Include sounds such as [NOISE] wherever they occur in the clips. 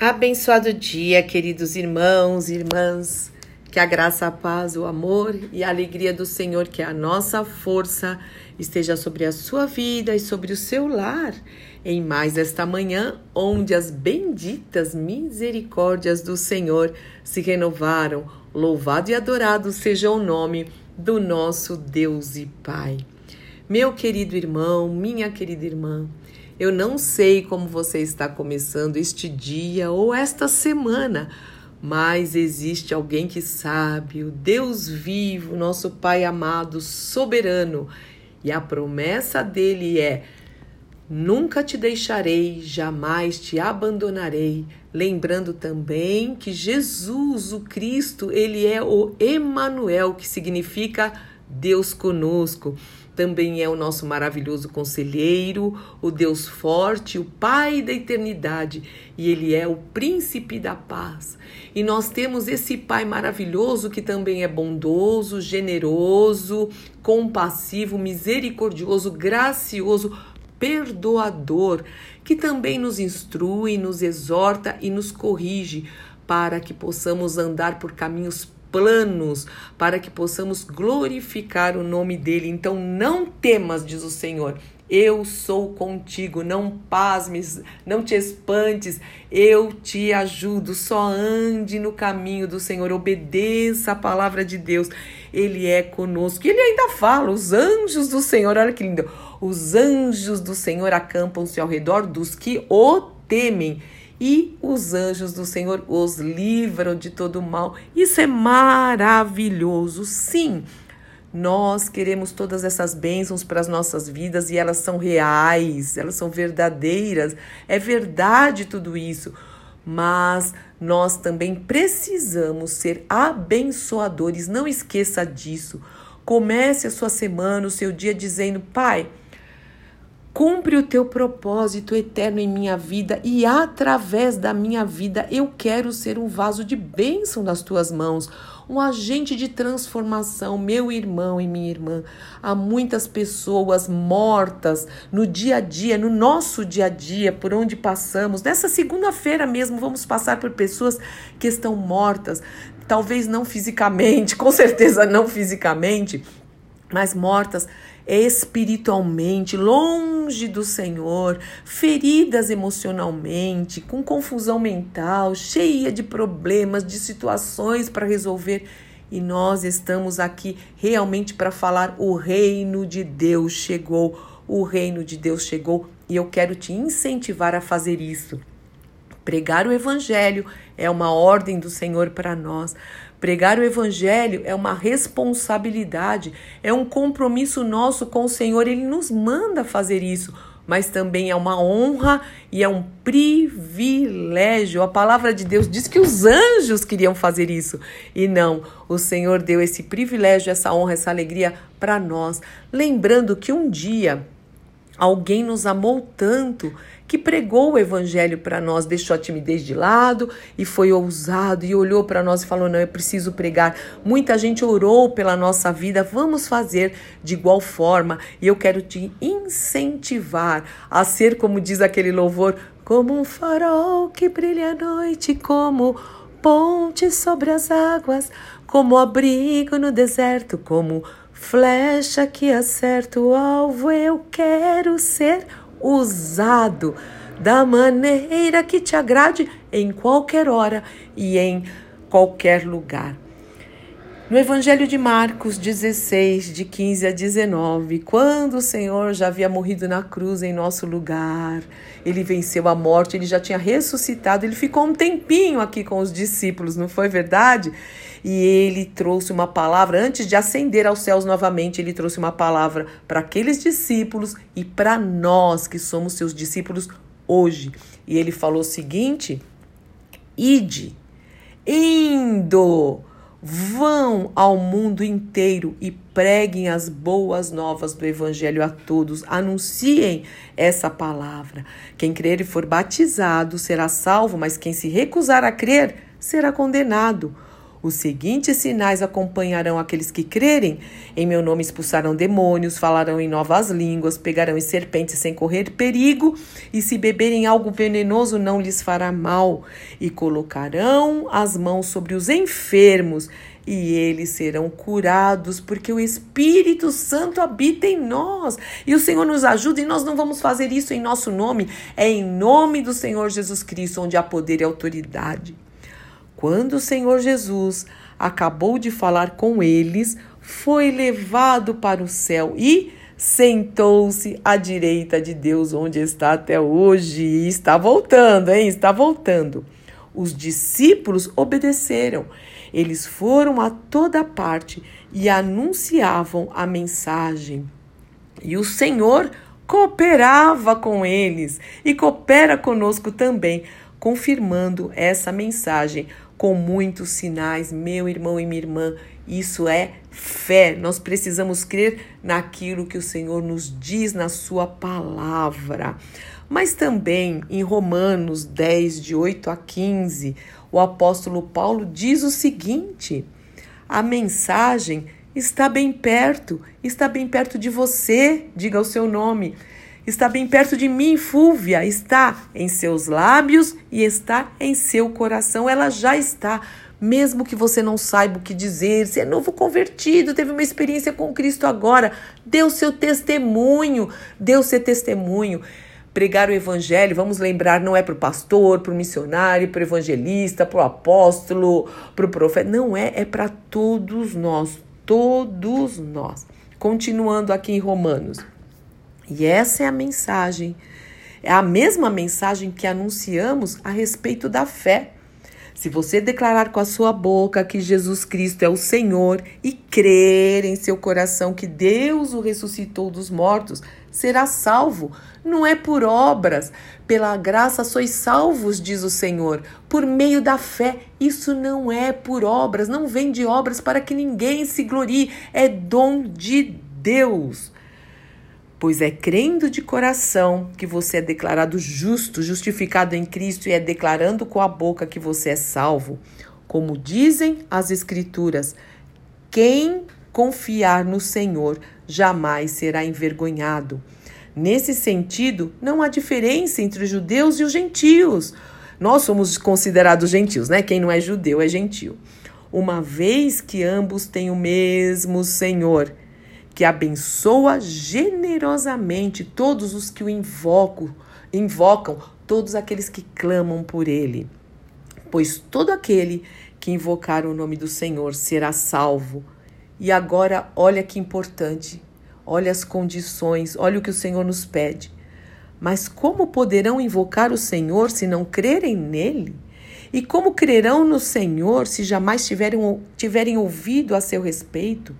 Abençoado dia, queridos irmãos e irmãs. Que a graça, a paz, o amor e a alegria do Senhor, que é a nossa força, esteja sobre a sua vida e sobre o seu lar. Em mais esta manhã, onde as benditas misericórdias do Senhor se renovaram. Louvado e adorado seja o nome do nosso Deus e Pai. Meu querido irmão, minha querida irmã, eu não sei como você está começando este dia ou esta semana, mas existe alguém que sabe, o Deus vivo, nosso Pai amado, soberano, e a promessa dele é: Nunca te deixarei, jamais te abandonarei. Lembrando também que Jesus, o Cristo, ele é o Emanuel, que significa Deus conosco também é o nosso maravilhoso conselheiro, o Deus forte, o Pai da eternidade, e Ele é o príncipe da paz. E nós temos esse Pai maravilhoso que também é bondoso, generoso, compassivo, misericordioso, gracioso, perdoador, que também nos instrui, nos exorta e nos corrige para que possamos andar por caminhos planos para que possamos glorificar o nome dele. Então não temas, diz o Senhor. Eu sou contigo, não pasmes, não te espantes, eu te ajudo. Só ande no caminho do Senhor, obedeça a palavra de Deus, Ele é conosco. E ele ainda fala: os anjos do Senhor, olha que lindo, os anjos do Senhor acampam-se ao redor dos que o temem e os anjos do Senhor os livram de todo mal. Isso é maravilhoso, sim. Nós queremos todas essas bênçãos para as nossas vidas e elas são reais, elas são verdadeiras. É verdade tudo isso. Mas nós também precisamos ser abençoadores. Não esqueça disso. Comece a sua semana, o seu dia dizendo: Pai, Cumpre o teu propósito eterno em minha vida e através da minha vida eu quero ser um vaso de bênção nas tuas mãos, um agente de transformação, meu irmão e minha irmã. Há muitas pessoas mortas no dia a dia, no nosso dia a dia, por onde passamos. Nessa segunda-feira mesmo vamos passar por pessoas que estão mortas, talvez não fisicamente, [LAUGHS] com certeza não fisicamente, mas mortas espiritualmente, longe do Senhor, feridas emocionalmente, com confusão mental, cheia de problemas, de situações para resolver. E nós estamos aqui realmente para falar: o reino de Deus chegou, o reino de Deus chegou, e eu quero te incentivar a fazer isso. Pregar o evangelho é uma ordem do Senhor para nós. Pregar o Evangelho é uma responsabilidade, é um compromisso nosso com o Senhor. Ele nos manda fazer isso, mas também é uma honra e é um privilégio. A palavra de Deus diz que os anjos queriam fazer isso e não, o Senhor deu esse privilégio, essa honra, essa alegria para nós. Lembrando que um dia alguém nos amou tanto que pregou o evangelho para nós, deixou a timidez de lado e foi ousado e olhou para nós e falou: Não, eu preciso pregar. Muita gente orou pela nossa vida, vamos fazer de igual forma. E eu quero te incentivar a ser, como diz aquele louvor, como um farol que brilha à noite, como ponte sobre as águas, como abrigo no deserto, como flecha que acerta o alvo. Eu quero ser usado da maneira que te agrade em qualquer hora e em qualquer lugar. No Evangelho de Marcos 16, de 15 a 19, quando o Senhor já havia morrido na cruz em nosso lugar, ele venceu a morte, ele já tinha ressuscitado, ele ficou um tempinho aqui com os discípulos, não foi verdade? E ele trouxe uma palavra, antes de ascender aos céus novamente, ele trouxe uma palavra para aqueles discípulos e para nós que somos seus discípulos hoje. E ele falou o seguinte: ide, indo Vão ao mundo inteiro e preguem as boas novas do Evangelho a todos. Anunciem essa palavra. Quem crer e for batizado será salvo, mas quem se recusar a crer será condenado. Os seguintes sinais acompanharão aqueles que crerem. Em meu nome expulsarão demônios, falarão em novas línguas, pegarão em serpentes sem correr perigo, e se beberem algo venenoso não lhes fará mal. E colocarão as mãos sobre os enfermos, e eles serão curados, porque o Espírito Santo habita em nós. E o Senhor nos ajuda, e nós não vamos fazer isso em nosso nome, é em nome do Senhor Jesus Cristo, onde há poder e autoridade. Quando o Senhor Jesus acabou de falar com eles, foi levado para o céu e sentou-se à direita de Deus, onde está até hoje. E está voltando, hein? Está voltando. Os discípulos obedeceram. Eles foram a toda parte e anunciavam a mensagem. E o Senhor cooperava com eles e coopera conosco também, confirmando essa mensagem com muitos sinais, meu irmão e minha irmã. Isso é fé. Nós precisamos crer naquilo que o Senhor nos diz na Sua palavra. Mas também em Romanos 10, de 8 a 15, o apóstolo Paulo diz o seguinte: a mensagem está bem perto, está bem perto de você, diga o seu nome está bem perto de mim, Fúvia, está em seus lábios e está em seu coração. Ela já está, mesmo que você não saiba o que dizer, se é novo convertido, teve uma experiência com Cristo agora, o seu testemunho, o seu testemunho. Pregar o evangelho, vamos lembrar, não é para o pastor, para o missionário, para o evangelista, para o apóstolo, para o profeta. Não é, é para todos nós, todos nós. Continuando aqui em Romanos. E essa é a mensagem. É a mesma mensagem que anunciamos a respeito da fé. Se você declarar com a sua boca que Jesus Cristo é o Senhor e crer em seu coração que Deus o ressuscitou dos mortos, será salvo. Não é por obras, pela graça sois salvos, diz o Senhor, por meio da fé. Isso não é por obras, não vem de obras para que ninguém se glorie, é dom de Deus pois é crendo de coração que você é declarado justo, justificado em Cristo, e é declarando com a boca que você é salvo. Como dizem as Escrituras, quem confiar no Senhor jamais será envergonhado. Nesse sentido, não há diferença entre os judeus e os gentios. Nós somos considerados gentios, né? Quem não é judeu é gentio. Uma vez que ambos têm o mesmo Senhor que abençoa generosamente todos os que o invocam, invocam, todos aqueles que clamam por ele. Pois todo aquele que invocar o nome do Senhor será salvo. E agora, olha que importante, olha as condições, olha o que o Senhor nos pede. Mas como poderão invocar o Senhor se não crerem nele? E como crerão no Senhor se jamais tiverem, tiverem ouvido a seu respeito?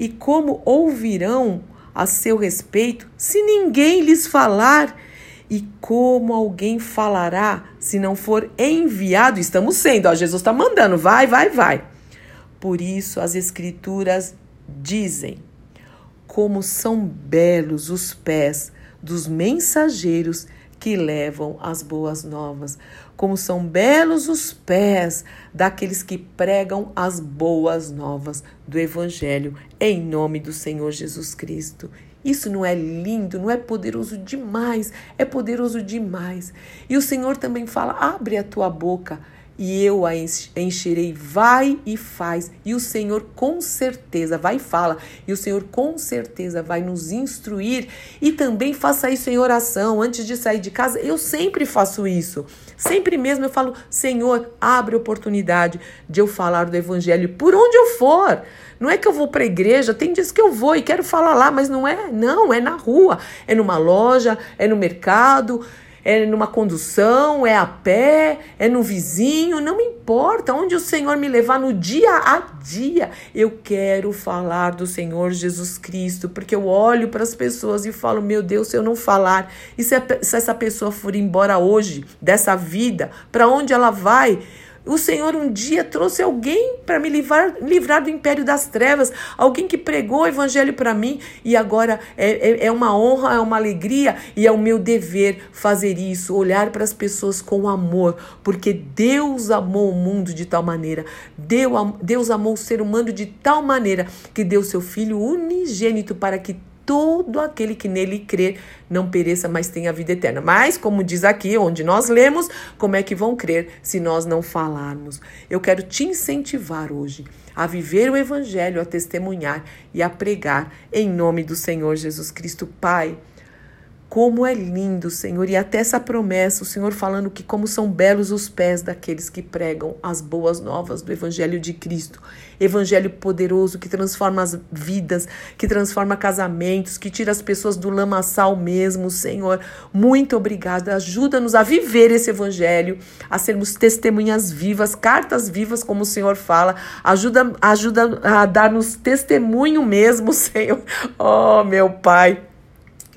E como ouvirão a seu respeito se ninguém lhes falar? E como alguém falará se não for enviado? Estamos sendo, ó, Jesus está mandando, vai, vai, vai. Por isso as Escrituras dizem: como são belos os pés dos mensageiros que levam as boas novas. Como são belos os pés daqueles que pregam as boas novas do Evangelho, em nome do Senhor Jesus Cristo. Isso não é lindo, não é poderoso demais, é poderoso demais. E o Senhor também fala: abre a tua boca e eu a encherei. Vai e faz. E o Senhor com certeza vai e fala. E o Senhor com certeza vai nos instruir. E também faça isso em oração. Antes de sair de casa, eu sempre faço isso. Sempre mesmo eu falo: Senhor, abre oportunidade de eu falar do Evangelho por onde eu for. Não é que eu vou para a igreja, tem dias que eu vou e quero falar lá, mas não é, não, é na rua, é numa loja, é no mercado, é numa condução, é a pé, é no vizinho, não importa onde o Senhor me levar no dia a dia. Eu quero falar do Senhor Jesus Cristo, porque eu olho para as pessoas e falo: meu Deus, se eu não falar, e se, se essa pessoa for embora hoje, dessa vida, para onde ela vai? O Senhor um dia trouxe alguém para me livrar, livrar do império das trevas, alguém que pregou o evangelho para mim e agora é, é, é, uma honra, é uma alegria e é o meu dever fazer isso, olhar para as pessoas com amor, porque Deus amou o mundo de tal maneira, Deus, Deus amou o ser humano de tal maneira que deu seu Filho unigênito para que todo aquele que nele crer não pereça, mas tenha vida eterna. Mas, como diz aqui, onde nós lemos, como é que vão crer se nós não falarmos? Eu quero te incentivar hoje a viver o evangelho, a testemunhar e a pregar em nome do Senhor Jesus Cristo, Pai. Como é lindo, Senhor, e até essa promessa, o Senhor falando que como são belos os pés daqueles que pregam as boas novas do Evangelho de Cristo. Evangelho poderoso que transforma as vidas, que transforma casamentos, que tira as pessoas do lamaçal mesmo, Senhor. Muito obrigada. Ajuda-nos a viver esse Evangelho, a sermos testemunhas vivas, cartas vivas, como o Senhor fala. Ajuda, ajuda a dar-nos testemunho mesmo, [LAUGHS] Senhor. Oh, meu Pai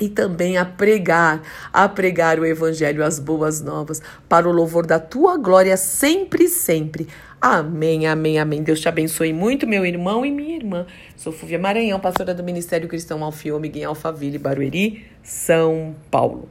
e também a pregar, a pregar o evangelho, as boas novas, para o louvor da tua glória sempre, sempre. Amém, amém, amém. Deus te abençoe muito, meu irmão e minha irmã. Sou Fúvia Maranhão, pastora do Ministério Cristão Alfiômega em Alphaville, Barueri, São Paulo.